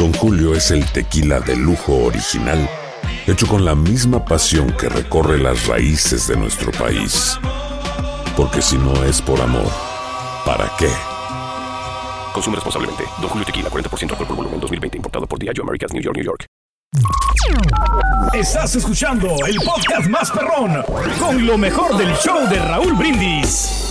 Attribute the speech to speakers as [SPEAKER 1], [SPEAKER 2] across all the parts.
[SPEAKER 1] Don Julio es el tequila de lujo original, hecho con la misma pasión que recorre las raíces de nuestro país. Porque si no es por amor, ¿para qué?
[SPEAKER 2] Consume responsablemente. Don Julio Tequila, 40% alcohol por volumen, 2020. Importado por Diageo Americas, New York, New York.
[SPEAKER 3] Estás escuchando el podcast más perrón con lo mejor del show de Raúl Brindis.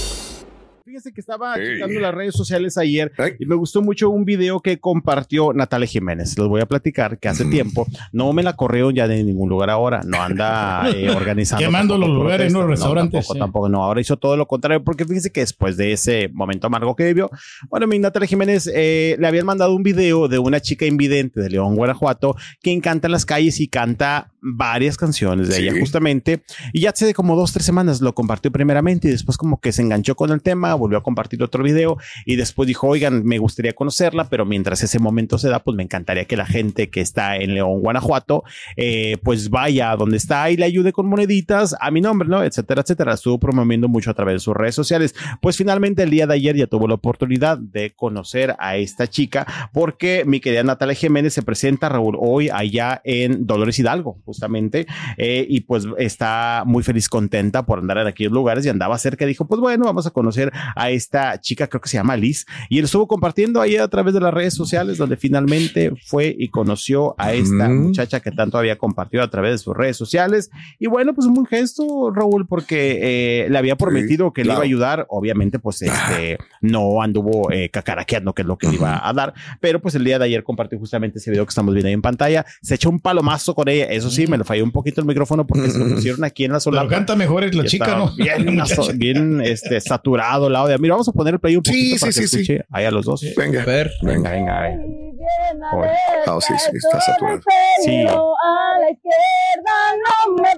[SPEAKER 4] Fíjese que estaba checando las redes sociales ayer y me gustó mucho un video que compartió Natalia Jiménez. Les voy a platicar que hace tiempo no me la corrieron ya de ningún lugar ahora. No anda eh, organizando.
[SPEAKER 5] Quemando los lugares, no, restaurantes.
[SPEAKER 4] tampoco, tampoco, no. Ahora hizo todo lo contrario porque fíjese que después de ese momento amargo que vivió, bueno, mi Natalia Jiménez eh, le habían mandado un video de una chica invidente de León, Guanajuato, que encanta en las calles y canta varias canciones de ella justamente. Y ya hace como dos, tres semanas lo compartió primeramente y después como que se enganchó con el tema, volvió a compartir otro video y después dijo, oigan, me gustaría conocerla, pero mientras ese momento se da, pues me encantaría que la gente que está en León, Guanajuato, eh, pues vaya a donde está y le ayude con moneditas a mi nombre, ¿no? Etcétera, etcétera. Estuvo promoviendo mucho a través de sus redes sociales. Pues finalmente el día de ayer ya tuvo la oportunidad de conocer a esta chica porque mi querida Natalia Jiménez se presenta, Raúl, hoy allá en Dolores Hidalgo, justamente, eh, y pues está muy feliz, contenta por andar en aquellos lugares y andaba cerca. Dijo, pues bueno, vamos a conocer a esta chica, creo que se llama Liz, y él estuvo compartiendo ahí a través de las redes sociales, donde finalmente fue y conoció a esta
[SPEAKER 1] Mm.
[SPEAKER 4] muchacha que tanto había compartido a través de sus redes sociales. Y bueno, pues un buen gesto, Raúl, porque eh, le había prometido que le
[SPEAKER 1] claro.
[SPEAKER 4] iba a ayudar. Obviamente, pues este no anduvo eh, cacaraqueando, que es lo que le iba a dar, pero pues el día de ayer compartió justamente ese video que estamos viendo ahí en pantalla. Se echó un palomazo con ella. Eso sí, me le falló un poquito el micrófono porque se lo pusieron aquí en la
[SPEAKER 5] Pero
[SPEAKER 4] solapa.
[SPEAKER 5] canta mejor es la chica, ¿no?
[SPEAKER 4] Bien, bien este, saturado el audio. Mira, vamos a poner el play un
[SPEAKER 1] Sí,
[SPEAKER 4] poquito
[SPEAKER 1] sí,
[SPEAKER 4] para que
[SPEAKER 1] sí, sí.
[SPEAKER 4] escuche ahí a los dos.
[SPEAKER 1] Venga.
[SPEAKER 5] Ver.
[SPEAKER 4] Venga, venga, venga. Oye.
[SPEAKER 1] Ah, sí, sí, está saturado.
[SPEAKER 4] Sí.
[SPEAKER 6] A la izquierda no me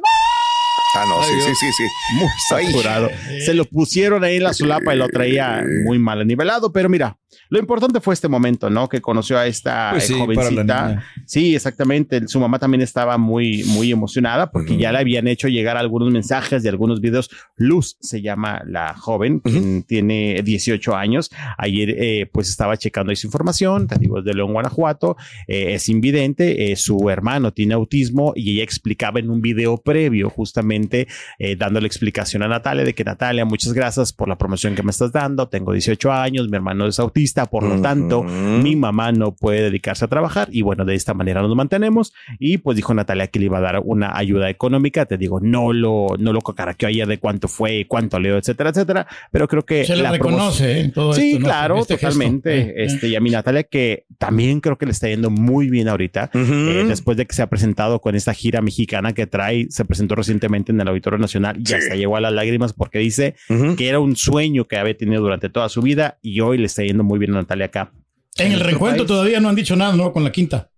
[SPEAKER 1] Ah, no, sí, sí, sí, sí.
[SPEAKER 4] Muy saturado. Se lo pusieron ahí en la solapa y lo traía muy mal nivelado, pero mira, lo importante fue este momento, ¿no? Que conoció a esta
[SPEAKER 5] Pues
[SPEAKER 4] eh,
[SPEAKER 5] sí,
[SPEAKER 4] jovencita. Sí, exactamente. Su mamá también estaba muy, muy emocionada porque ya le habían hecho llegar algunos mensajes de algunos videos. Luz se llama la joven, quien tiene 18 años. Ayer, eh, pues estaba checando esa información. Te digo, es de León, Guanajuato. eh, es invidente. eh, su hermano tiene autismo y ella explicaba en un video previo, justamente eh, dándole explicación a Natalia de que Natalia, muchas gracias por la promoción que me estás dando. Tengo 18 años, mi hermano es autista, por lo tanto, mi mamá no puede dedicarse a trabajar y bueno, de esta manera nos mantenemos. Y pues dijo Natalia que le iba a dar una ayuda económica. Te digo, no lo, no lo cacaraqueó ayer de cuánto fue, cuánto leo, etcétera, etcétera. Pero creo que
[SPEAKER 5] Se le
[SPEAKER 4] la
[SPEAKER 5] reconoce, ¿eh? Todo
[SPEAKER 4] Sí,
[SPEAKER 5] esto, ¿no?
[SPEAKER 4] claro,
[SPEAKER 5] Este
[SPEAKER 4] totalmente.
[SPEAKER 5] Eh, eh.
[SPEAKER 4] Este, y a mi Natalia, que también creo que le está yendo muy bien ahorita. Eh, después de que se ha presentado con esta gira mexicana que trae, se presentó recientemente en el Auditorio Nacional y
[SPEAKER 1] Sí.
[SPEAKER 4] hasta llegó a las lágrimas porque dice que era un sueño que había tenido durante toda su vida y hoy le está yendo muy bien a Natalia acá.
[SPEAKER 5] En el
[SPEAKER 4] país.
[SPEAKER 5] todavía no han dicho nada, ¿no? Con la quinta.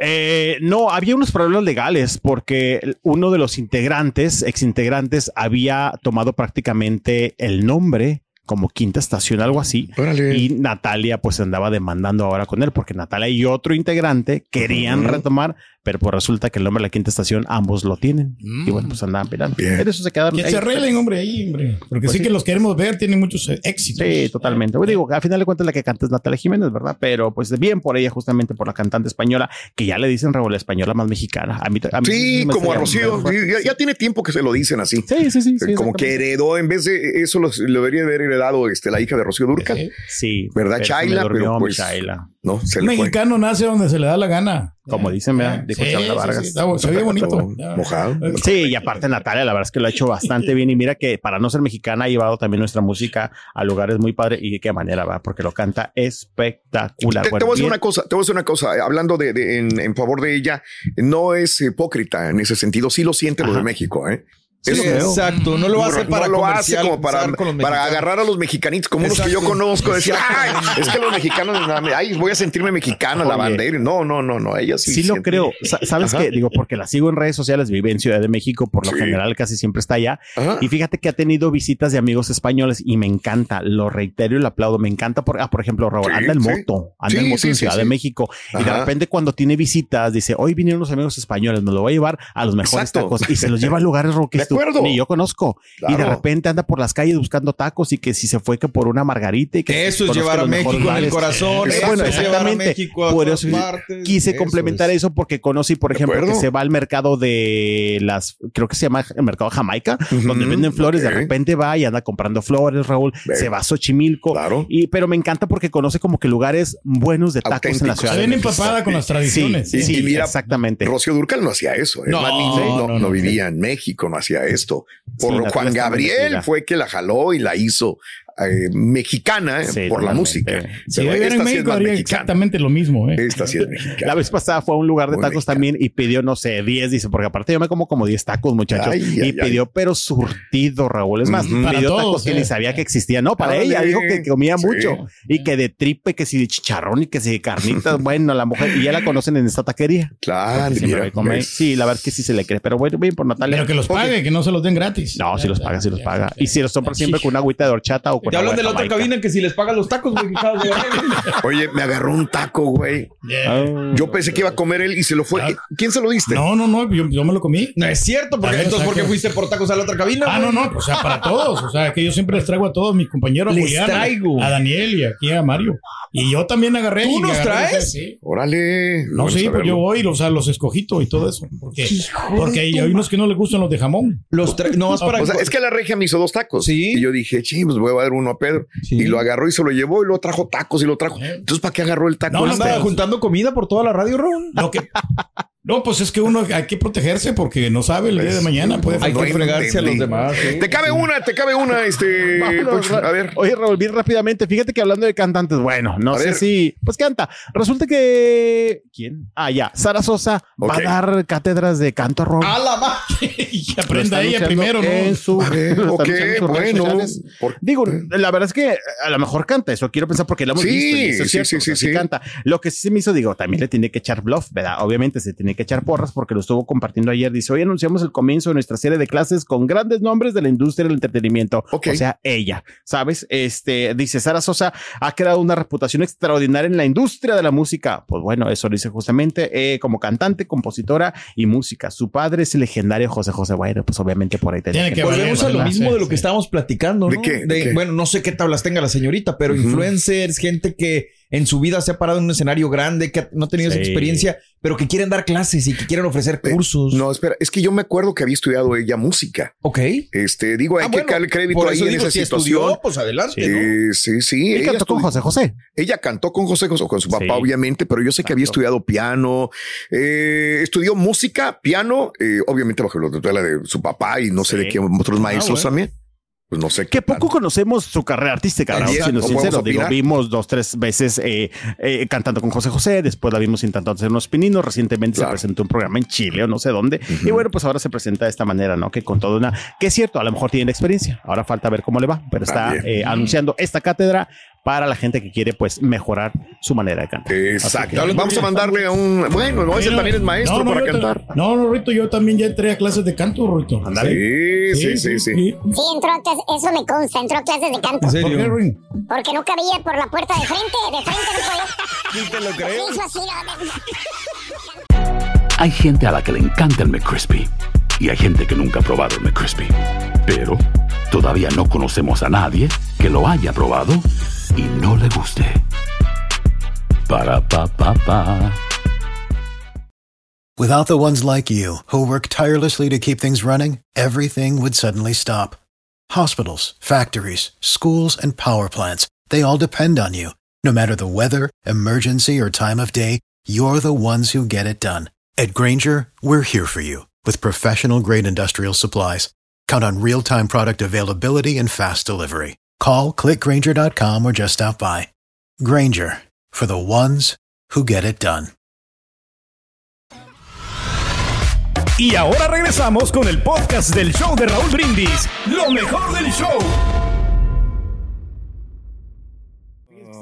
[SPEAKER 4] Eh, no, había unos problemas legales porque uno de los integrantes, exintegrantes, había tomado prácticamente el nombre como quinta estación, algo así. Y Natalia pues andaba demandando ahora con él porque Natalia y otro integrante querían retomar, pero pues resulta que el nombre de la quinta estación ambos lo tienen. Y bueno, pues andaban peleando. Pero eso se quedaron
[SPEAKER 5] Que
[SPEAKER 4] ahí.
[SPEAKER 5] se arreglen, hombre, ahí, hombre. Porque
[SPEAKER 4] Pues
[SPEAKER 5] sí,
[SPEAKER 4] sí.
[SPEAKER 5] que los queremos ver, tienen muchos eh, éxitos.
[SPEAKER 4] Sí, totalmente. Bueno, digo, al final de cuentas la que canta es Natalia Jiménez, ¿verdad? Pero pues bien por ella, justamente por la cantante española, que ya le dicen Raúl, la española más mexicana. A mí, a mí
[SPEAKER 1] Sí,
[SPEAKER 4] me
[SPEAKER 1] como a Rocío. Sí, ya, ya tiene tiempo que se lo dicen así.
[SPEAKER 4] Sí, sí, sí. sí,
[SPEAKER 1] como que heredó, en vez de eso, lo debería haber heredado este, la hija de Rocío Durcal.
[SPEAKER 4] Sí.
[SPEAKER 1] ¿Verdad, Chaila? Pero pues.
[SPEAKER 4] Chaila.
[SPEAKER 1] No, se fue.
[SPEAKER 5] mexicano nace donde se le da la gana.
[SPEAKER 4] Como dicen, ¿verdad? Dijo
[SPEAKER 5] Sí,
[SPEAKER 4] Vargas.
[SPEAKER 5] sí, está- se ve bonito.
[SPEAKER 1] Mojado.
[SPEAKER 4] Sí, y aparte Natalia, la verdad es que lo ha hecho bastante bien. Y mira que para no ser mexicana ha llevado también nuestra música a lugares muy padres. Y de qué manera va, porque lo canta espectacular.
[SPEAKER 1] Te, te
[SPEAKER 4] Bueno,
[SPEAKER 1] voy a decir
[SPEAKER 4] bien-
[SPEAKER 1] una cosa, te voy a decir una cosa, eh, hablando de, de- en, en favor de ella, no es hipócrita en ese sentido, sí lo siente lo de México, ¿eh?
[SPEAKER 7] Sí, exacto, no lo
[SPEAKER 8] No,
[SPEAKER 7] hace para
[SPEAKER 8] no lo hace como para, para agarrar a los mexicanitos como unos que yo
[SPEAKER 7] Exacto.
[SPEAKER 8] conozco. Decir, ay, es que los mexicanos, ay, voy a sentirme mexicana, la bandera. No, no, no, no. Ella sí.
[SPEAKER 4] Sí, lo creo. Sa- ¿Sabes qué? Digo, porque la sigo en redes sociales, vive en Ciudad de México, por lo
[SPEAKER 8] Sí.
[SPEAKER 4] general casi siempre está allá.
[SPEAKER 8] Ajá.
[SPEAKER 4] Y fíjate que ha tenido visitas de amigos españoles y me encanta, lo reitero y lo aplaudo, me encanta. Por, ah, por ejemplo, Raúl,
[SPEAKER 8] Sí,
[SPEAKER 4] anda en
[SPEAKER 8] sí.
[SPEAKER 4] moto, anda en moto en Ciudad de México y de repente cuando tiene visitas dice, hoy vinieron los amigos españoles, me lo voy a llevar a los mejores
[SPEAKER 8] Exacto.
[SPEAKER 4] tacos y se los lleva a lugares que tú-
[SPEAKER 8] acuerdo.
[SPEAKER 4] ni yo conozco. Y de repente anda por las calles buscando tacos y que si se fue que por una margarita y que
[SPEAKER 7] Eso es llevar a México en el corazón.
[SPEAKER 4] Eh,
[SPEAKER 7] eso
[SPEAKER 4] bueno,
[SPEAKER 7] es llevar a
[SPEAKER 4] exactamente.
[SPEAKER 7] México a
[SPEAKER 4] Por eso
[SPEAKER 7] partes.
[SPEAKER 4] quise
[SPEAKER 7] Eso
[SPEAKER 4] complementar
[SPEAKER 7] es.
[SPEAKER 4] eso porque conocí, por ejemplo, que se va al mercado de las, creo que se llama el mercado Jamaica, donde venden flores, de repente va y anda comprando flores, Raúl, se va a Xochimilco,
[SPEAKER 8] Claro.
[SPEAKER 4] y, pero me encanta porque conoce como que lugares buenos de tacos en la ciudad.
[SPEAKER 5] Bien empapada con las tradiciones.
[SPEAKER 4] Sí,
[SPEAKER 8] Y-
[SPEAKER 4] sí,
[SPEAKER 8] y mira,
[SPEAKER 4] exactamente.
[SPEAKER 8] Rocío Durcal no hacía eso. ¿eh?
[SPEAKER 5] No,
[SPEAKER 8] La niña
[SPEAKER 5] no,
[SPEAKER 8] no,
[SPEAKER 5] no,
[SPEAKER 8] no
[SPEAKER 5] no.
[SPEAKER 8] vivía en México, no hacía esto. Por
[SPEAKER 4] Sí,
[SPEAKER 8] Juan Gabriel fue que la jaló y la hizo eh, mexicana eh,
[SPEAKER 4] Sí,
[SPEAKER 8] por la música.
[SPEAKER 5] Si en
[SPEAKER 8] sí es
[SPEAKER 5] México
[SPEAKER 8] más
[SPEAKER 5] haría
[SPEAKER 8] mexicana.
[SPEAKER 5] exactamente lo mismo. ¿eh?
[SPEAKER 8] Esta sí es mexicana.
[SPEAKER 4] La vez pasada fue a un lugar de
[SPEAKER 8] Muy
[SPEAKER 4] tacos también y pidió, no sé, 10, dice, porque aparte yo me como como 10 tacos, muchachos.
[SPEAKER 8] Ay,
[SPEAKER 4] y
[SPEAKER 8] ay,
[SPEAKER 4] pidió, pero surtido, Raúl. Es más, pidió
[SPEAKER 5] todos,
[SPEAKER 4] tacos que
[SPEAKER 5] eh.
[SPEAKER 4] ni sabía que existían. No, para
[SPEAKER 8] Órale.
[SPEAKER 4] ella, dijo que comía
[SPEAKER 8] Sí.
[SPEAKER 4] mucho. Y que de tripe, que si de chicharrón y que si de carnitas. bueno, la mujer, y ya la conocen en esta taquería.
[SPEAKER 8] Claro, mira, ves.
[SPEAKER 4] Sí, la verdad es que sí se le cree. Pero bueno, bien por Natalia.
[SPEAKER 5] Pero que los pague, que no se los den gratis.
[SPEAKER 4] No, si los paga, si los paga. Y si los compra siempre con una agüita de horchata o con
[SPEAKER 7] Te hablan de la otra cabina que si les pagan los tacos, güey.
[SPEAKER 8] Oye, me agarró un taco, güey.
[SPEAKER 5] Yeah.
[SPEAKER 4] Ah.
[SPEAKER 8] Yo pensé que iba a comer él y se lo fue. ¿Quién se lo diste?
[SPEAKER 5] No, no, no, yo, yo me lo comí.
[SPEAKER 7] No es cierto, porque entonces, ¿por qué fuiste por tacos a la otra cabina?
[SPEAKER 5] Ah, no,
[SPEAKER 7] güey?
[SPEAKER 5] no, o sea, para todos. O sea, que yo siempre les traigo a todos mis compañeros. a
[SPEAKER 7] Les
[SPEAKER 5] Julián, a-
[SPEAKER 7] traigo.
[SPEAKER 5] A Daniel y aquí a Mario. Y yo también agarré.
[SPEAKER 7] ¿Tú nos
[SPEAKER 5] agarré,
[SPEAKER 7] traes?
[SPEAKER 5] Sí.
[SPEAKER 8] Órale.
[SPEAKER 5] No, sí, pues yo voy, o sea, los escogito y todo eso. Porque, porque hay, hay unos que no les gustan los de jamón.
[SPEAKER 7] Los no, es para.
[SPEAKER 8] O sea, es que la regia me hizo dos tacos.
[SPEAKER 7] Sí.
[SPEAKER 8] Y yo dije, sí, pues voy a dar uno a Pedro.
[SPEAKER 7] Sí.
[SPEAKER 8] Y lo agarró y se lo llevó y luego trajo tacos y lo trajo. Entonces, ¿para qué agarró el taco?
[SPEAKER 5] No, no,
[SPEAKER 8] este?
[SPEAKER 7] andaba juntando comida por toda la radio, Ron.
[SPEAKER 5] Lo que, no, pues es que uno hay que protegerse porque no sabe el día de mañana. Puede
[SPEAKER 7] Hay
[SPEAKER 8] No
[SPEAKER 7] que fregarse a los demás. ¿sí?
[SPEAKER 8] Te cabe una, te cabe una, este.
[SPEAKER 4] Vámonos,
[SPEAKER 8] pues, a ver.
[SPEAKER 4] Oye, Raúl, bien rápidamente. Fíjate que hablando de cantantes, bueno, no
[SPEAKER 8] A
[SPEAKER 4] sé
[SPEAKER 8] ver.
[SPEAKER 4] si. Pues canta. Resulta que. ¿Quién? Ah, ya. Sara Sosa va a dar cátedras de canto rock.
[SPEAKER 7] ¡A la ma-
[SPEAKER 5] y aprenda ella primero,
[SPEAKER 4] en
[SPEAKER 5] ¿no?
[SPEAKER 4] su-
[SPEAKER 8] A ver, ok, bueno. Por-
[SPEAKER 4] Digo, la verdad es que a lo mejor canta, eso quiero pensar porque lo hemos
[SPEAKER 8] Sí,
[SPEAKER 4] visto y eso es
[SPEAKER 8] sí,
[SPEAKER 4] cierto,
[SPEAKER 8] sí, sí, sí.
[SPEAKER 4] canta. Lo que sí se me hizo, digo, también le tiene que echar bluff, ¿verdad? Obviamente se tiene que echar porras porque lo estuvo compartiendo ayer. Dice, hoy anunciamos el comienzo de nuestra serie de clases con grandes nombres de la industria del entretenimiento. O sea, ella, ¿sabes? Este, dice, Sara Sosa ha creado una reputación extraordinaria en la industria de la música. Pues bueno, eso lo dice justamente eh, como cantante, compositora y música. Su padre es el legendario José José. Bueno, pues obviamente por ahí
[SPEAKER 5] Tiene que
[SPEAKER 7] Volvemos a lo mismo
[SPEAKER 5] Sí,
[SPEAKER 7] de lo que
[SPEAKER 5] sí.
[SPEAKER 7] estábamos platicando, ¿no?
[SPEAKER 8] ¿De qué?
[SPEAKER 7] Bueno, no sé qué tablas tenga la señorita, pero influencers, gente que en su vida se ha parado en un escenario grande, que no ha tenido esa experiencia, pero que quieren dar clases y que quieren ofrecer
[SPEAKER 8] Eh,
[SPEAKER 7] cursos.
[SPEAKER 8] No, espera, es que yo me acuerdo que había estudiado ella música.
[SPEAKER 7] Ok.
[SPEAKER 8] Este, digo, hay
[SPEAKER 7] Ah,
[SPEAKER 8] que
[SPEAKER 7] bueno,
[SPEAKER 8] darle crédito ahí
[SPEAKER 7] eso
[SPEAKER 8] en
[SPEAKER 7] digo,
[SPEAKER 8] esa
[SPEAKER 7] si
[SPEAKER 8] situación.
[SPEAKER 7] estudió, pues adelante, ¿no?
[SPEAKER 8] Eh, sí, sí. Ella
[SPEAKER 4] cantó con José José.
[SPEAKER 8] Ella cantó con José José, con su papá,
[SPEAKER 4] Sí.
[SPEAKER 8] obviamente, pero yo sé que había estudiado piano, eh, estudió música, piano, eh, obviamente bajo la tutela de su papá y no sé de qué otros maestros
[SPEAKER 7] bueno.
[SPEAKER 8] también. Pues no sé
[SPEAKER 4] Que poco conocemos su carrera artística.
[SPEAKER 8] También,
[SPEAKER 4] siendo
[SPEAKER 8] ¿no
[SPEAKER 4] sincero. Digo, vimos dos, tres veces eh, eh, cantando con José José, después la vimos intentando hacer unos pininos, recientemente
[SPEAKER 8] Claro.
[SPEAKER 4] se presentó un programa en Chile o no sé dónde, y bueno, pues ahora se presenta de esta manera, ¿no? Que con toda una, que es cierto, a lo mejor tiene experiencia, ahora falta ver cómo le va, pero está eh, anunciando esta cátedra para la gente que quiere pues mejorar su manera de cantar.
[SPEAKER 8] Exacto.
[SPEAKER 4] Que-
[SPEAKER 8] Vamos a mandarle a un. Bueno, no, ese también es maestro
[SPEAKER 5] no, no,
[SPEAKER 8] para cantar.
[SPEAKER 5] No, no, Rito, yo también ya entré a clases de canto, Rito.
[SPEAKER 8] Sí, sí, sí, sí.
[SPEAKER 6] Sí, entró a clases, eso me consta, entró a clases de canto.
[SPEAKER 7] ¿En
[SPEAKER 5] ¿Por
[SPEAKER 7] serio?
[SPEAKER 5] qué, Rin?
[SPEAKER 6] Porque no cabía por la puerta de frente, de frente no podía.
[SPEAKER 7] Sí te lo creo.
[SPEAKER 6] Hizo así, no,
[SPEAKER 9] Hay gente a la que le encanta el McCrispy y hay gente que nunca ha probado el McCrispy. Pero todavía no conocemos a nadie que lo haya probado y no le guste. Para pa pa pa.
[SPEAKER 10] Without the ones like you, who work tirelessly to keep things running, everything would suddenly stop. Hospitals, factories, schools, and power plants, they all depend on you. No matter the weather, emergency, or time of day, you're the ones who get it done. At Granger, we're here for you with professional grade industrial supplies. Count on real time product availability and fast delivery. Call clickgranger.com or just stop by. Granger for the ones who get it done.
[SPEAKER 3] Y ahora regresamos con el podcast del show de Raúl Brindis. Lo mejor del show.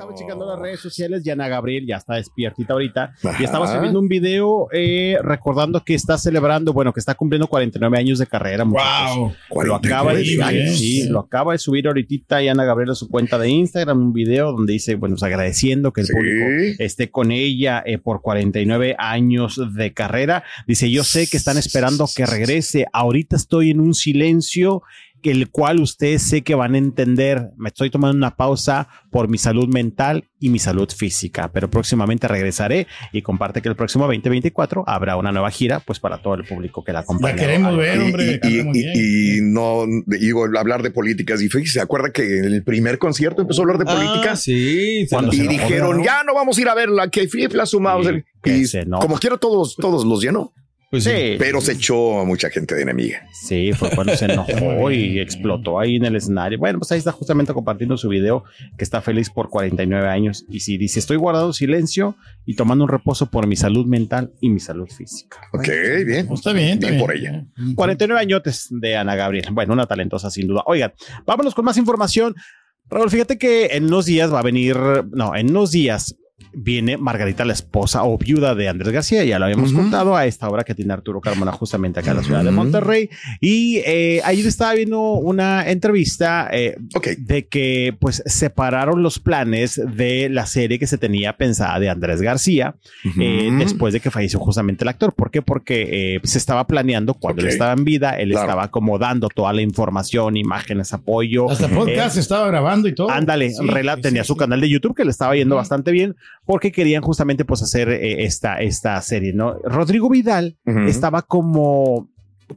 [SPEAKER 4] Estaba checando las redes sociales y Ana Gabriel ya está despiertita ahorita
[SPEAKER 8] Ajá.
[SPEAKER 4] y estaba subiendo un video eh, recordando que está celebrando, bueno, que está cumpliendo 49 años de carrera.
[SPEAKER 5] Wow.
[SPEAKER 4] Lo acaba, de,
[SPEAKER 8] 49
[SPEAKER 4] ay,
[SPEAKER 8] años.
[SPEAKER 4] sí, lo acaba de subir ahorita y Ana Gabriel a su cuenta de Instagram un video donde dice, bueno, pues, agradeciendo que el
[SPEAKER 8] Sí.
[SPEAKER 4] público esté con ella eh, por 49 años de carrera. Dice, yo sé que están esperando que regrese. Ahorita estoy en un silencio el cual ustedes sé que van a entender. Me estoy tomando una pausa por mi salud mental y mi salud física, pero próximamente regresaré y comparte que el próximo 2024 habrá una nueva gira, pues para todo el público que la acompaña.
[SPEAKER 5] La queremos ver, hombre.
[SPEAKER 8] y, no digo hablar de políticas y fíjese, se acuerda que en el primer concierto empezó a hablar de política
[SPEAKER 7] Ah, sí.
[SPEAKER 4] Cuando
[SPEAKER 7] la-
[SPEAKER 8] y dijeron
[SPEAKER 4] ¿no?
[SPEAKER 8] ya no vamos a ir a verla que Flip sumamos
[SPEAKER 4] Sí,
[SPEAKER 8] y como quiera todos todos los llenó
[SPEAKER 7] Pues sí.
[SPEAKER 4] Sí,
[SPEAKER 8] pero se echó a mucha gente de enemiga
[SPEAKER 4] sí, fue cuando se enojó y explotó ahí en el escenario. Bueno, pues ahí está justamente compartiendo su video que está feliz por 49 años y si dice estoy guardando silencio y tomando un reposo por mi salud mental y mi salud física.
[SPEAKER 8] ok bien
[SPEAKER 5] Está bien, está
[SPEAKER 8] Bien
[SPEAKER 5] bien.
[SPEAKER 8] por ella.
[SPEAKER 4] 49 añotes de Ana Gabriel. Bueno, una talentosa sin duda. Oigan, vámonos con más información. Raúl, fíjate que en unos días va a venir, no, en unos días viene Margarita, la esposa o viuda de Andrés García. Ya lo habíamos contado a esta hora que tiene Arturo Carmona justamente acá en la ciudad de. Monterrey. Y eh, ayer estaba viendo una entrevista eh, de que pues separaron los planes de la serie que se tenía pensada de Andrés García eh, después de que falleció justamente el actor. ¿Por qué? Porque eh, se estaba planeando cuando él estaba en vida, él
[SPEAKER 8] Claro.
[SPEAKER 4] estaba como dando toda la información, imágenes, apoyo.
[SPEAKER 5] Hasta podcast
[SPEAKER 4] Eh,
[SPEAKER 5] estaba grabando y todo.
[SPEAKER 4] Ándale,
[SPEAKER 5] Sí,
[SPEAKER 4] tenía
[SPEAKER 5] sí,
[SPEAKER 4] su
[SPEAKER 5] sí.
[SPEAKER 4] canal de YouTube que le estaba yendo bastante bien porque querían justamente pues hacer eh, esta, esta serie, ¿no? Rodrigo Vidal estaba como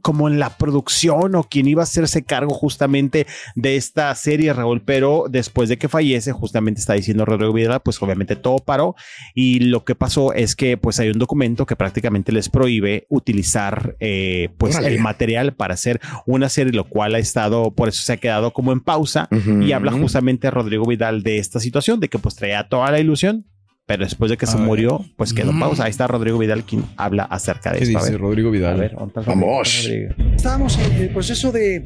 [SPEAKER 4] como en la producción o quien iba a hacerse cargo justamente de esta serie, Raúl, pero después de que fallece, justamente está diciendo Rodrigo Vidal, pues obviamente todo paró y lo que pasó es que pues hay un documento que prácticamente les prohíbe utilizar eh, pues el material para hacer una serie, lo cual ha estado, por eso se ha quedado como en pausa
[SPEAKER 8] Ujú.
[SPEAKER 4] y habla justamente Rodrigo Vidal de esta situación, de que pues traía toda la ilusión, pero después de que se
[SPEAKER 7] ver.
[SPEAKER 4] murió, pues quedó
[SPEAKER 5] Mm.
[SPEAKER 4] pausa. Ahí está Rodrigo Vidal quien habla acerca de
[SPEAKER 7] ¿Qué
[SPEAKER 4] esto. A
[SPEAKER 7] dice
[SPEAKER 4] ver,
[SPEAKER 7] Rodrigo
[SPEAKER 4] a
[SPEAKER 7] Vidal?
[SPEAKER 4] ver, ¿dónde está
[SPEAKER 8] Vamos.
[SPEAKER 4] Rodrigo?
[SPEAKER 11] Estábamos en el proceso de,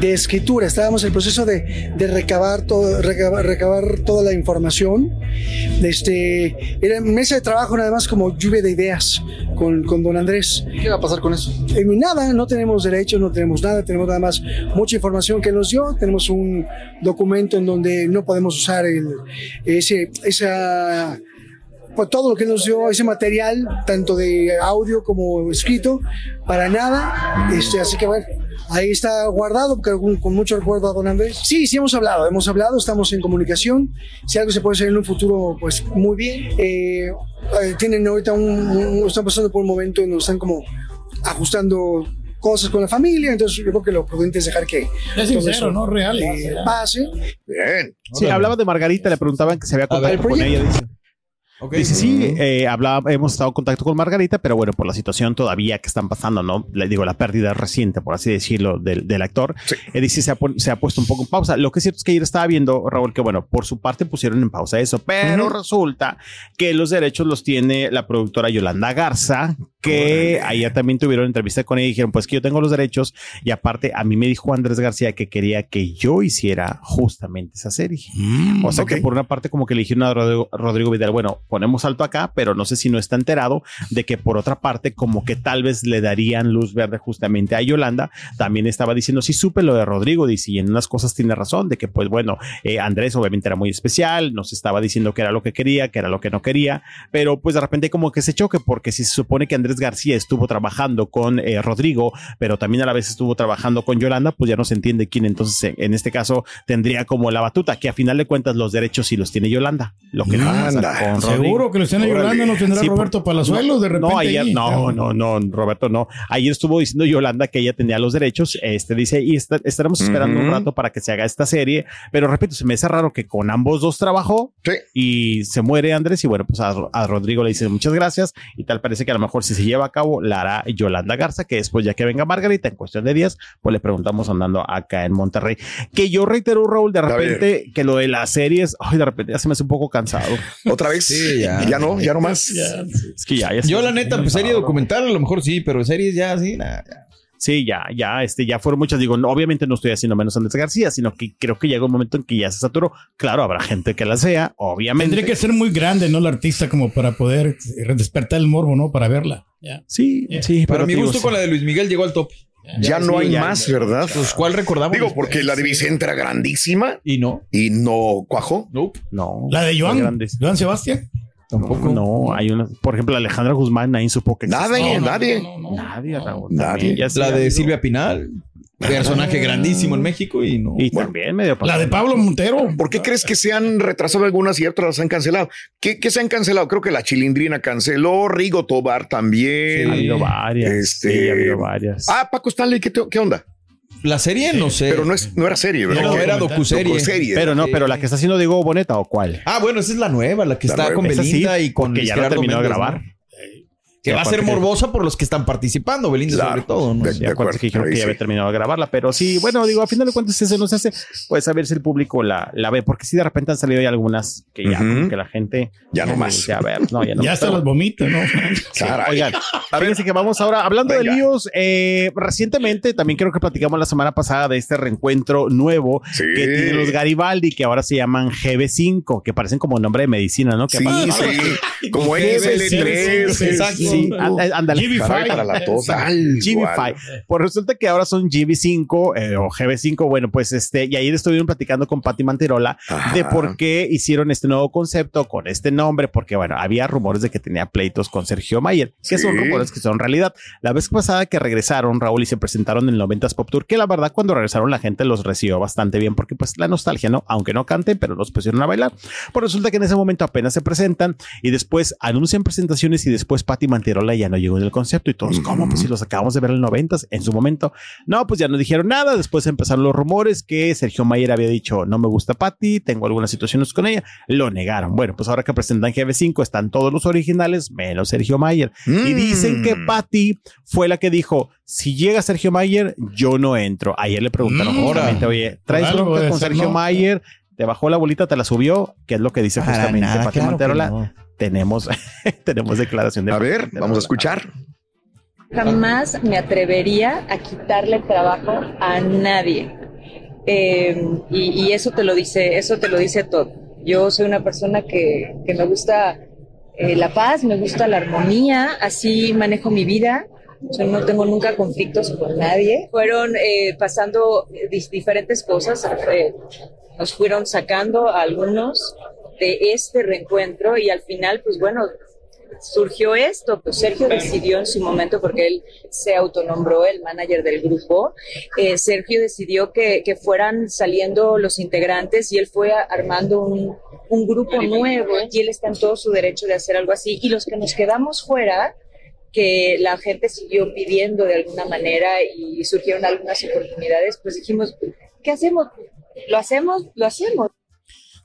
[SPEAKER 11] de escritura, estábamos en el proceso de, de recabar, todo, recabar, recabar toda la información. Este, era mesa de trabajo nada más como lluvia de ideas con, con don Andrés.
[SPEAKER 12] ¿Qué va a pasar con eso?
[SPEAKER 11] Eh, nada, no tenemos derechos, no tenemos nada, tenemos nada más mucha información que nos dio, tenemos un documento en donde no podemos usar el, ese, esa, pues, todo lo que nos dio ese material, tanto de audio como escrito, para nada, este, así que bueno. Ahí está guardado, porque con, con mucho recuerdo a don Andrés. Sí, sí hemos hablado, hemos hablado, estamos en comunicación. Si algo se puede hacer en un futuro, pues muy bien. Eh, eh, tienen ahorita un, un- están pasando por un momento en donde están como ajustando cosas con la familia, entonces yo creo que lo prudente es dejar que
[SPEAKER 5] Es sincero,
[SPEAKER 11] eso,
[SPEAKER 5] ¿no? Real.
[SPEAKER 11] eh, pase.
[SPEAKER 8] bien
[SPEAKER 4] Sí, hablaba de Margarita, le preguntaban que se había contacto con ella. Dice, Dice, sí, eh, hablaba, hemos estado en contacto con Margarita, pero bueno, por la situación todavía que están pasando, ¿no? Le digo, la pérdida reciente, por así decirlo, del, del actor.
[SPEAKER 8] Sí.
[SPEAKER 4] Eh, dice, se ha, se ha puesto un poco en pausa. Lo que es cierto es que ayer estaba viendo, Raúl, que bueno, por su parte pusieron en pausa eso, pero resulta que los derechos los tiene la productora Yolanda Garza, que ayer también tuvieron entrevista con ella y dijeron, pues que yo tengo los derechos y aparte a mí me dijo Andrés García que quería que yo hiciera justamente esa serie. O sea que por una parte como que le dijeron a Rodrigo, Rodrigo Vidal, bueno, ponemos alto acá, pero no sé si no está enterado de que por otra parte como que tal vez le darían luz verde justamente a Yolanda. También estaba diciendo, sí supe lo de Rodrigo, dice, y en unas cosas tiene razón, de que pues bueno, eh, Andrés obviamente era muy especial, nos estaba diciendo que era lo que quería, que era lo que no quería, pero pues de repente como que se choque porque si se supone que Andrés García estuvo trabajando con eh, Rodrigo, pero también a la vez estuvo trabajando con Yolanda, pues ya no se entiende quién entonces en, en este caso tendría como la batuta, que a final de cuentas los derechos sí los tiene Yolanda, lo que no pasa
[SPEAKER 8] Anda.
[SPEAKER 4] con Rodrigo.
[SPEAKER 5] Seguro que los tiene. Yolanda, no tendrá
[SPEAKER 4] Sí, por-
[SPEAKER 5] Roberto Palazuelos de repente.
[SPEAKER 4] No, ayer,
[SPEAKER 5] ahí.
[SPEAKER 4] no, no, no, Roberto, no. Ayer estuvo diciendo Yolanda que ella tenía los derechos. Este dice, y está- estaremos esperando un rato para que se haga esta serie. Pero repito, se me hace raro que con ambos dos trabajó
[SPEAKER 8] Sí.
[SPEAKER 4] y se muere Andrés. Y bueno, pues a, a Rodrigo le dice muchas gracias. Y tal parece que a lo mejor si se lleva a cabo la hará Yolanda Garza, que después ya que venga Margarita en cuestión de días, pues le preguntamos andando acá en Monterrey. Que yo reitero, Raúl, de repente que lo de las series, ay, de repente ya se me hace un poco cansado.
[SPEAKER 8] Otra vez.
[SPEAKER 7] Sí, ya.
[SPEAKER 8] Ya no, ya no más.
[SPEAKER 4] Es que ya, ya
[SPEAKER 7] Yo, la neta, pues serie documental, a lo mejor sí, pero series ya, sí, nada.
[SPEAKER 4] Sí, ya, ya, este, ya fueron muchas. Digo, no, obviamente no estoy haciendo menos a Andrés García, sino que creo que llega un momento en que ya se saturó. Claro, habrá gente que las vea, obviamente.
[SPEAKER 5] Tendría que ser muy grande, ¿no? La artista como para poder despertar el morbo, ¿no? Para verla.
[SPEAKER 4] Sí, sí.
[SPEAKER 7] Para
[SPEAKER 4] pero
[SPEAKER 7] mi
[SPEAKER 4] digo,
[SPEAKER 7] gusto
[SPEAKER 4] sí.
[SPEAKER 7] con la de Luis Miguel llegó al top.
[SPEAKER 8] Ya no hay
[SPEAKER 4] ya,
[SPEAKER 8] más,
[SPEAKER 4] ya.
[SPEAKER 8] ¿verdad?
[SPEAKER 7] Pues, ¿cuál recordamos?
[SPEAKER 8] Digo, porque la de Vicente era grandísima
[SPEAKER 7] Y no.
[SPEAKER 8] y no cuajó.
[SPEAKER 7] Nope.
[SPEAKER 4] No.
[SPEAKER 5] La de Joan. Joan Sebastián.
[SPEAKER 4] Tampoco. No, hay una, por ejemplo, Alejandra Guzmán, nadie supo que
[SPEAKER 8] Nadie.
[SPEAKER 5] No, no,
[SPEAKER 8] nadie.
[SPEAKER 5] no, no, no.
[SPEAKER 4] Nadie, Raúl.
[SPEAKER 8] Nadie.
[SPEAKER 4] ya
[SPEAKER 7] La de. Silvia Pinal. Personaje grandísimo en México y no.
[SPEAKER 4] Y también medio
[SPEAKER 5] La de Pablo Montero.
[SPEAKER 8] ¿Por qué crees que se han retrasado algunas y otras las han cancelado? ¿Qué, qué se han cancelado? Creo que la Chilindrina canceló, Rigo Tobar también.
[SPEAKER 4] Ha habido varias.
[SPEAKER 8] Este-
[SPEAKER 4] Sí, ha habido varias.
[SPEAKER 8] Ah, Paco Stanley, ¿qué, te- qué onda?
[SPEAKER 7] La serie, no sé.
[SPEAKER 8] Pero no, es, no era serie, ¿verdad?
[SPEAKER 7] No, era docuserie.
[SPEAKER 8] Docuserie.
[SPEAKER 4] pero no, pero la que está haciendo Diego Boneta o cuál?
[SPEAKER 7] Ah, bueno, esa es la nueva, la que
[SPEAKER 8] La
[SPEAKER 7] está
[SPEAKER 8] nueva.
[SPEAKER 7] con
[SPEAKER 4] sí,
[SPEAKER 7] Belinda y con
[SPEAKER 4] porque ya la terminó de grabar.
[SPEAKER 7] ¿no? Que
[SPEAKER 4] Sí,
[SPEAKER 7] va a ser morbosa por los que están participando, Belinda
[SPEAKER 8] Claro.
[SPEAKER 7] sobre todo, ¿no?
[SPEAKER 8] De-
[SPEAKER 4] Sí,
[SPEAKER 8] de acuerdo,
[SPEAKER 4] que dijeron que ya
[SPEAKER 8] sí.
[SPEAKER 4] había terminado de grabarla, pero sí, bueno, digo, a final de cuentas, si se nos hace, pues a ver si el público la, la ve, porque sí, de repente han salido ya algunas que ya, que la gente
[SPEAKER 8] Ya no más.
[SPEAKER 4] dice, a ver, no, ya no
[SPEAKER 5] Ya
[SPEAKER 4] más.
[SPEAKER 5] hasta
[SPEAKER 4] Pero-
[SPEAKER 5] las vomitas, ¿no?
[SPEAKER 8] Caray.
[SPEAKER 4] Oigan, fíjense que vamos ahora, hablando
[SPEAKER 8] Venga.
[SPEAKER 4] de líos, eh, recientemente también creo que platicamos la semana pasada de este reencuentro nuevo
[SPEAKER 8] Sí.
[SPEAKER 4] que tienen los Garibaldi, que ahora se llaman GB5, que parecen como nombre de medicina, ¿no? Que
[SPEAKER 8] Sí, sí. Como XL3.
[SPEAKER 5] Exacto.
[SPEAKER 4] Sí, á- ándale.
[SPEAKER 5] GB5.
[SPEAKER 8] Caray, para la tos. Tal
[SPEAKER 4] GB5.
[SPEAKER 8] cual.
[SPEAKER 4] Pues resulta que ahora son GB5 eh, o GB5. Bueno, pues este, y ayer estuvieron platicando con Patti Manterola
[SPEAKER 8] Ajá.
[SPEAKER 4] de por qué hicieron este nuevo concepto con este nombre, porque bueno, había rumores de que tenía pleitos con Sergio Mayer, que
[SPEAKER 8] Sí.
[SPEAKER 4] son rumores que son realidad. La vez pasada que regresaron, Raúl, y se presentaron en el 90s Pop Tour, que la verdad cuando regresaron la gente los recibió bastante bien, porque pues la nostalgia, ¿no? Aunque no canten, pero los pusieron a bailar. Pues resulta que en ese momento apenas se presentan y después anuncian presentaciones y después Patti Manterola ya no llegó en el concepto y todos, ¿cómo? Pues si los acabamos de ver en el 90 en su momento. No, pues ya no dijeron nada. Después empezaron los rumores que Sergio Mayer había dicho, no me gusta Patti, tengo algunas situaciones con ella. Lo negaron. Bueno, pues ahora que presentan GB5 están todos los originales, menos Sergio Mayer. Y
[SPEAKER 8] Mm.
[SPEAKER 4] dicen que Patti fue la que dijo, si llega Sergio Mayer, yo no entro. Ayer le preguntaron
[SPEAKER 5] Mm.
[SPEAKER 4] justamente, oye, ¿traes
[SPEAKER 5] algo
[SPEAKER 4] bronca con
[SPEAKER 5] ser,
[SPEAKER 4] Sergio
[SPEAKER 5] ¿no?
[SPEAKER 4] Mayer? Te bajó la bolita, te la subió, que es lo que dice
[SPEAKER 7] Para
[SPEAKER 4] justamente
[SPEAKER 7] nada,
[SPEAKER 4] Patti
[SPEAKER 7] claro que
[SPEAKER 4] Manterola.
[SPEAKER 7] no.
[SPEAKER 4] Tenemos, tenemos declaración de
[SPEAKER 8] A ver, vamos a escuchar.
[SPEAKER 12] Jamás me atrevería a quitarle trabajo a nadie. Eh, y, y eso te lo dice, eso te lo dice todo. Yo soy una persona que, que me gusta eh, la paz, me gusta la armonía, así manejo mi vida. O sea, no tengo nunca conflictos con nadie. Fueron eh, pasando dis- diferentes cosas. eh, nos fueron sacando a algunos de este reencuentro y al final, pues bueno, surgió esto, pues Sergio decidió en su momento, porque él se autonombró el manager del grupo, eh, Sergio decidió que, que fueran saliendo los integrantes y él fue armando un, un grupo nuevo y él está en todo su derecho de hacer algo así. Y los que nos quedamos fuera, que la gente siguió pidiendo de alguna manera y surgieron algunas oportunidades, pues dijimos, ¿qué hacemos? ¿Lo hacemos? Lo hacemos.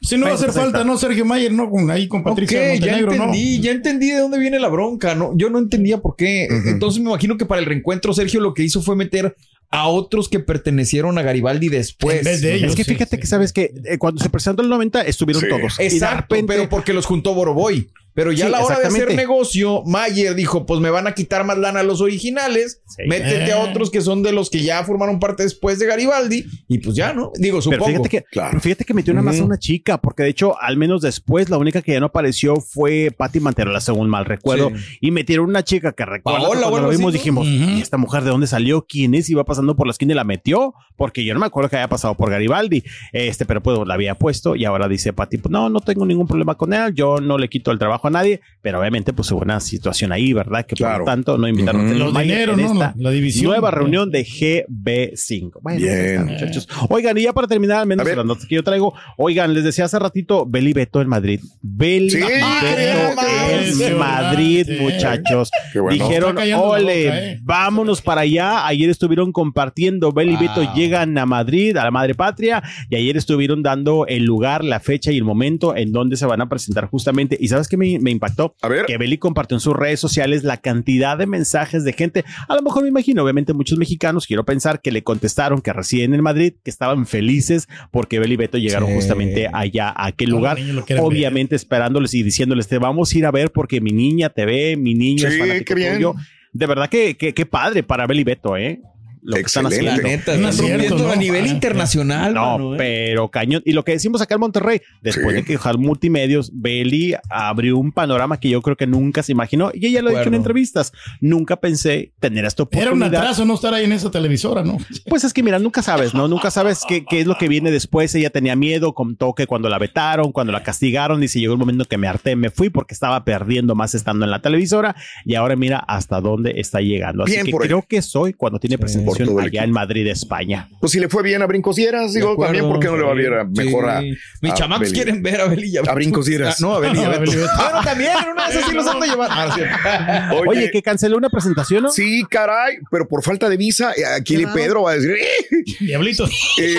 [SPEAKER 5] Si no va a hacer falta, ¿no? Sergio Mayer, ¿no? Con, ahí con Patricia
[SPEAKER 7] Ok, ya
[SPEAKER 5] Montenegro, ¿no?
[SPEAKER 7] entendí, ya entendí de dónde viene la bronca, ¿no? Yo no entendía por qué. Entonces me imagino que para el reencuentro Sergio lo que hizo fue meter a otros que pertenecieron a Garibaldi después.
[SPEAKER 5] En vez de ellos.
[SPEAKER 4] Es que
[SPEAKER 5] sí,
[SPEAKER 4] fíjate
[SPEAKER 5] sí.
[SPEAKER 4] que sabes que eh, cuando se presentó el 90 estuvieron
[SPEAKER 8] Sí.
[SPEAKER 4] todos.
[SPEAKER 7] Exacto,
[SPEAKER 4] repente-
[SPEAKER 7] pero porque los juntó Boroboy. Pero ya
[SPEAKER 4] Sí,
[SPEAKER 7] a la hora de hacer negocio, Mayer dijo, pues me van a quitar más lana a los originales,
[SPEAKER 4] Sí.
[SPEAKER 7] métete a otros que son de los que ya formaron parte después de Garibaldi, y pues ya, ¿no? Digo,
[SPEAKER 4] Pero
[SPEAKER 7] supongo.
[SPEAKER 4] fíjate que,
[SPEAKER 8] Claro.
[SPEAKER 4] pero fíjate que metió una más a una chica, porque de hecho, al menos después, la única que ya no apareció fue Patti Manterola, según mal recuerdo.
[SPEAKER 7] Sí.
[SPEAKER 4] Y metieron una chica que recuerdo
[SPEAKER 7] Paola
[SPEAKER 4] cuando lo vimos dijimos. ¿y esta mujer de dónde salió? ¿Quién es? Iba pasando por la esquina y la metió, porque yo no me acuerdo que haya pasado por Garibaldi. Este, pero pues la había puesto y ahora dice Patti, pues no, no tengo ningún problema con él, yo no le quito el trabajo a nadie, pero obviamente pues hubo una situación ahí, ¿verdad? Que
[SPEAKER 8] Claro.
[SPEAKER 4] por lo tanto no invitaron
[SPEAKER 8] Ujú.
[SPEAKER 4] a
[SPEAKER 5] Los dineros,
[SPEAKER 4] en
[SPEAKER 5] ¿no?
[SPEAKER 4] esta
[SPEAKER 5] La, la división.
[SPEAKER 4] Nueva reunión de GB5. Bueno,
[SPEAKER 8] Bien.
[SPEAKER 4] muchachos. Oigan, y ya para terminar, al menos las notas que yo traigo, oigan, les decía hace ratito, Beli Beto en Madrid. Beli
[SPEAKER 8] Sí.
[SPEAKER 4] Beto en Madrid,
[SPEAKER 5] emocionante.
[SPEAKER 4] muchachos.
[SPEAKER 8] Qué bueno.
[SPEAKER 4] Dijeron, ole,
[SPEAKER 5] boca, eh".
[SPEAKER 4] vámonos para allá. Ayer estuvieron compartiendo, Beli y
[SPEAKER 5] Wow.
[SPEAKER 4] Beto llegan a Madrid, a la madre patria, y ayer estuvieron dando el lugar, la fecha y el momento en donde se van a presentar justamente. ¿Y sabes qué me me, me impactó.
[SPEAKER 8] A ver.
[SPEAKER 4] Que Beli compartió en sus redes sociales la cantidad de mensajes de gente. A lo mejor me imagino, obviamente, muchos mexicanos, quiero pensar que le contestaron que residen en Madrid, que estaban felices porque Beli y Beto llegaron
[SPEAKER 7] Sí.
[SPEAKER 4] justamente allá, a aquel lugar. Obviamente esperándoles y diciéndoles, te vamos a ir a ver porque mi niña te ve, mi niño es
[SPEAKER 8] Sí,
[SPEAKER 4] fanático
[SPEAKER 8] qué bien.
[SPEAKER 4] tuyo. De verdad que, que, que padre para Beli y Beto, ¿eh? Lo que están
[SPEAKER 8] Excelente.
[SPEAKER 7] La
[SPEAKER 4] haciendo.
[SPEAKER 7] neta,
[SPEAKER 5] No
[SPEAKER 7] están
[SPEAKER 5] es cierto,
[SPEAKER 7] a nivel
[SPEAKER 5] Ah,
[SPEAKER 7] internacional.
[SPEAKER 4] No,
[SPEAKER 7] mano, ¿eh?
[SPEAKER 4] pero cañón. Y lo que decimos acá en Monterrey, después
[SPEAKER 8] Sí.
[SPEAKER 4] de que Jal Multimedios, Beli abrió un panorama que yo creo que nunca se imaginó. Y ella lo ha dicho en entrevistas. Nunca pensé tener esta
[SPEAKER 5] Era un
[SPEAKER 4] oportunidad.
[SPEAKER 5] atraso no estar ahí en esa televisora, ¿no?
[SPEAKER 4] Pues es que mira, nunca sabes, ¿no? Nunca sabes qué, qué es lo que viene después. Ella tenía miedo, contó que cuando la vetaron, cuando la castigaron, dice, llegó el momento que me harté, me fui porque estaba perdiendo más estando en la televisora y ahora mira hasta dónde está llegando. Así
[SPEAKER 8] Bien
[SPEAKER 4] que creo que soy cuando tiene presentación
[SPEAKER 8] el
[SPEAKER 4] allá en Madrid, España.
[SPEAKER 8] Pues si le fue bien a Brincosieras,
[SPEAKER 7] De
[SPEAKER 8] digo,
[SPEAKER 7] acuerdo,
[SPEAKER 8] también, ¿por qué no le va bien a- mejor a.
[SPEAKER 7] Mis
[SPEAKER 8] a
[SPEAKER 7] chamacos quieren ver a Beli y a
[SPEAKER 8] Brincosieras.
[SPEAKER 7] Ah, no, a Beli. Bueno, también, en una de esas sí los ando llevando. Ah, sí.
[SPEAKER 4] Oye, que canceló una presentación, ¿no?
[SPEAKER 8] Sí, caray, pero por falta de visa, eh, aquí Pedro va a decir.
[SPEAKER 5] Diablitos.
[SPEAKER 8] Eh,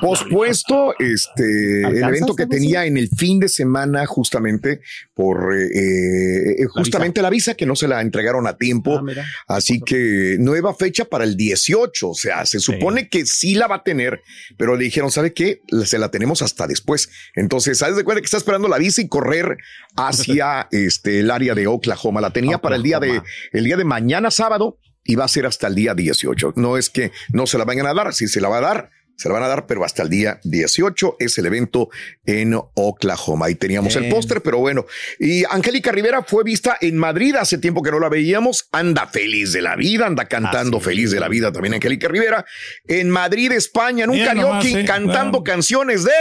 [SPEAKER 8] pospuesto este el
[SPEAKER 4] ¿Alcanzas,
[SPEAKER 8] evento que tenía en el fin de semana justamente por eh, justamente la visa. que no se la entregaron a tiempo
[SPEAKER 4] Ah,
[SPEAKER 8] así que nueva fecha para el 18 o sea se supone que sí la va a tener pero le dijeron sabe qué se la tenemos hasta después. Entonces sabes de cuenta que está esperando la visa y correr hacia este el área de Oklahoma la tenía para el día de el día de mañana sábado y va a ser hasta el día 18. No es que no se la vayan a dar, sí se la va a dar, se la van a dar, pero hasta el día 18 es el evento en Oklahoma. Ahí teníamos el
[SPEAKER 7] Bien.
[SPEAKER 8] póster, pero bueno. Y Angélica Rivera fue vista en Madrid hace tiempo que no la veíamos. Anda feliz de la vida, anda cantando feliz de la vida también Angélica Rivera. En Madrid, España, en un
[SPEAKER 5] nomás,
[SPEAKER 8] karaoke cantando
[SPEAKER 5] claro.
[SPEAKER 8] canciones de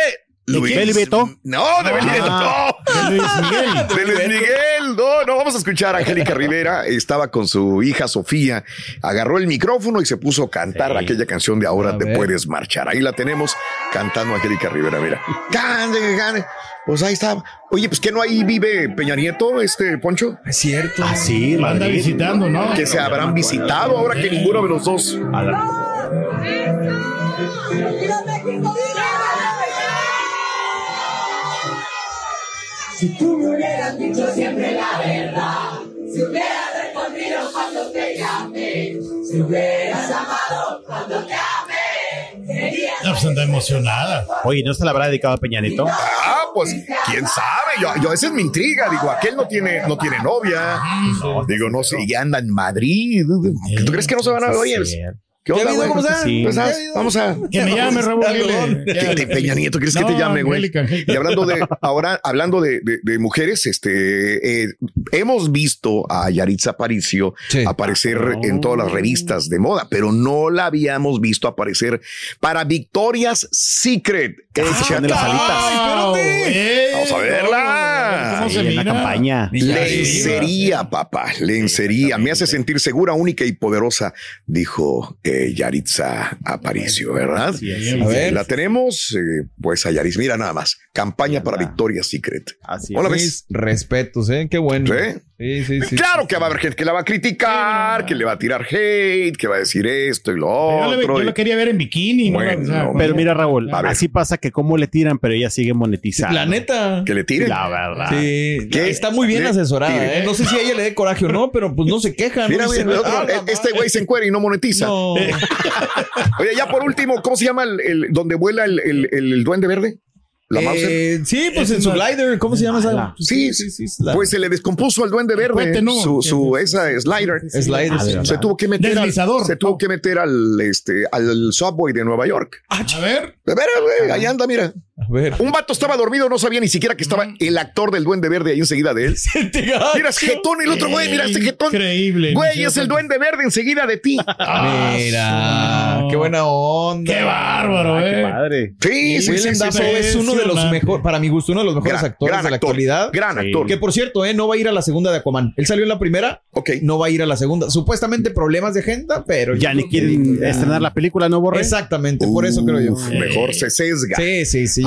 [SPEAKER 4] ¿De
[SPEAKER 8] Luis.
[SPEAKER 4] Beli Beto?
[SPEAKER 8] No, de Beto,
[SPEAKER 4] Ah.
[SPEAKER 8] no.
[SPEAKER 5] De Luis Miguel.
[SPEAKER 8] De Luis Miguel, no, no, vamos a escuchar a Angélica Rivera. Estaba con su hija Sofía, agarró el micrófono y se puso a cantar
[SPEAKER 4] Sí.
[SPEAKER 8] aquella canción de Ahora te puedes marchar. Ahí la tenemos cantando Angélica Rivera, mira. Cante, cante. Pues ahí está. Oye, pues que no ahí vive Peña Nieto, este Poncho,
[SPEAKER 7] Es cierto.
[SPEAKER 4] Ah, sí,
[SPEAKER 5] Lo anda
[SPEAKER 4] Madrid.
[SPEAKER 5] visitando, ¿no?
[SPEAKER 8] que se habrán visitado ahora que ninguno de los dos.
[SPEAKER 4] A la-
[SPEAKER 13] Si tú me hubieras dicho siempre la verdad, si hubieras respondido cuando te llamé, si hubieras amado cuando te amé,
[SPEAKER 5] No, pues anda emocionada.
[SPEAKER 4] Oye, ¿no se la habrá dedicado a Peñanito?
[SPEAKER 8] Ah, pues quién sabe. Yo, yo esa es mi intriga. Digo, aquel no tiene, no tiene novia. Digo, no sé, ya anda en Madrid. ¿Tú crees que no se van a ver? ¿Qué
[SPEAKER 7] ¿Qué ha
[SPEAKER 8] onda, güey?
[SPEAKER 7] ¿Cómo está?
[SPEAKER 4] Sí.
[SPEAKER 8] Pues, ah, vamos a.
[SPEAKER 5] Que me llame, Raúl.
[SPEAKER 8] te- Peña Nieto, ¿crees que te llame, güey? Y hablando de, ahora, hablando de, de- de mujeres, este, eh, hemos visto a Yaritza Aparicio
[SPEAKER 7] Sí.
[SPEAKER 8] aparecer
[SPEAKER 4] Oh.
[SPEAKER 8] en todas las revistas de moda, pero no la habíamos visto aparecer para Victoria's Secret. Hecha-
[SPEAKER 4] de las alitas.
[SPEAKER 5] Wow, ey,
[SPEAKER 8] Vamos a verla.
[SPEAKER 5] ¿Cómo se
[SPEAKER 4] Ahí en la
[SPEAKER 5] mira?
[SPEAKER 4] campaña.
[SPEAKER 8] Lencería, papá, lencería. Me hace sentir segura, única y poderosa, dijo eh, Yaritza Aparicio, ¿verdad?
[SPEAKER 7] A ver.
[SPEAKER 8] La tenemos, eh, pues a Yaritza. Mira nada más, campaña para Victoria's Secret.
[SPEAKER 4] Así es.
[SPEAKER 8] Hola,
[SPEAKER 7] Mis respetos, ¿eh? Qué bueno.
[SPEAKER 8] ¿Sí?
[SPEAKER 7] Sí, sí, sí.
[SPEAKER 8] claro que va a haber gente que la va a criticar, que le va a tirar hate, que va a decir esto y lo
[SPEAKER 5] Yo, le-
[SPEAKER 8] otro.
[SPEAKER 5] yo
[SPEAKER 8] y-
[SPEAKER 5] la quería ver en bikini. ¿no?
[SPEAKER 8] Bueno,
[SPEAKER 5] O sea,
[SPEAKER 4] Pero mira, Raúl, así pasa que cómo le tiran, pero ella sigue monetizando.
[SPEAKER 7] La neta.
[SPEAKER 8] que le tiren.
[SPEAKER 4] La verdad.
[SPEAKER 7] Sí,
[SPEAKER 8] ¿Qué?
[SPEAKER 7] está muy bien asesorada. ¿eh? No sé si a ella le dé coraje o no, pero pues no se queja.
[SPEAKER 8] Mira,
[SPEAKER 7] ¿no?
[SPEAKER 8] mira, otro,
[SPEAKER 7] "Ah,
[SPEAKER 8] eh, este güey se encuera y no monetiza.
[SPEAKER 7] No.
[SPEAKER 8] Oye, ya por último, ¿cómo se llama el, el- donde vuela el, el- el duende verde? La Mauser.
[SPEAKER 7] Eh, sí, pues en su
[SPEAKER 5] no-
[SPEAKER 7] glider, ¿cómo se llama esa?
[SPEAKER 4] Ala.
[SPEAKER 8] Sí,
[SPEAKER 7] la-
[SPEAKER 8] Pues se le descompuso al duende verde
[SPEAKER 5] Cohete, ¿no?
[SPEAKER 8] su, esa slider.
[SPEAKER 7] Slider,
[SPEAKER 4] Ah,
[SPEAKER 7] sí.
[SPEAKER 8] Se tuvo que meter al,
[SPEAKER 5] Deslizador.
[SPEAKER 8] se tuvo que meter al este al subway de Nueva York.
[SPEAKER 5] A ver.
[SPEAKER 8] De veras, güey, ahí anda, mira.
[SPEAKER 7] A ver.
[SPEAKER 8] Un vato estaba dormido, no sabía ni siquiera que estaba el actor del duende verde ahí enseguida de él. Mira, es jetón el otro güey, mira este jetón.
[SPEAKER 5] Increíble.
[SPEAKER 8] Güey, es el duende verde enseguida de ti.
[SPEAKER 7] Mira, qué buena onda.
[SPEAKER 5] Qué bárbaro,
[SPEAKER 4] Qué
[SPEAKER 5] eh.
[SPEAKER 4] padre.
[SPEAKER 8] Sí, sí, sí, sí,
[SPEAKER 7] es uno de los mejores, para mi gusto, uno de los mejores
[SPEAKER 8] Gran-
[SPEAKER 7] actores
[SPEAKER 8] gran
[SPEAKER 7] de la
[SPEAKER 8] actor,
[SPEAKER 7] actualidad.
[SPEAKER 8] Gran
[SPEAKER 4] Sí.
[SPEAKER 8] actor.
[SPEAKER 7] Que por cierto, eh, no va a ir a la segunda de Aquaman. Él salió en la primera,
[SPEAKER 8] Ok.
[SPEAKER 7] no va a ir a la segunda. Supuestamente problemas de agenda, pero
[SPEAKER 4] Ya ni quieren estrenar la película, ¿no, Borre?
[SPEAKER 7] Exactamente, por eso creo yo.
[SPEAKER 8] Uf, Mejor se sesga.
[SPEAKER 7] Sí, sí, sí.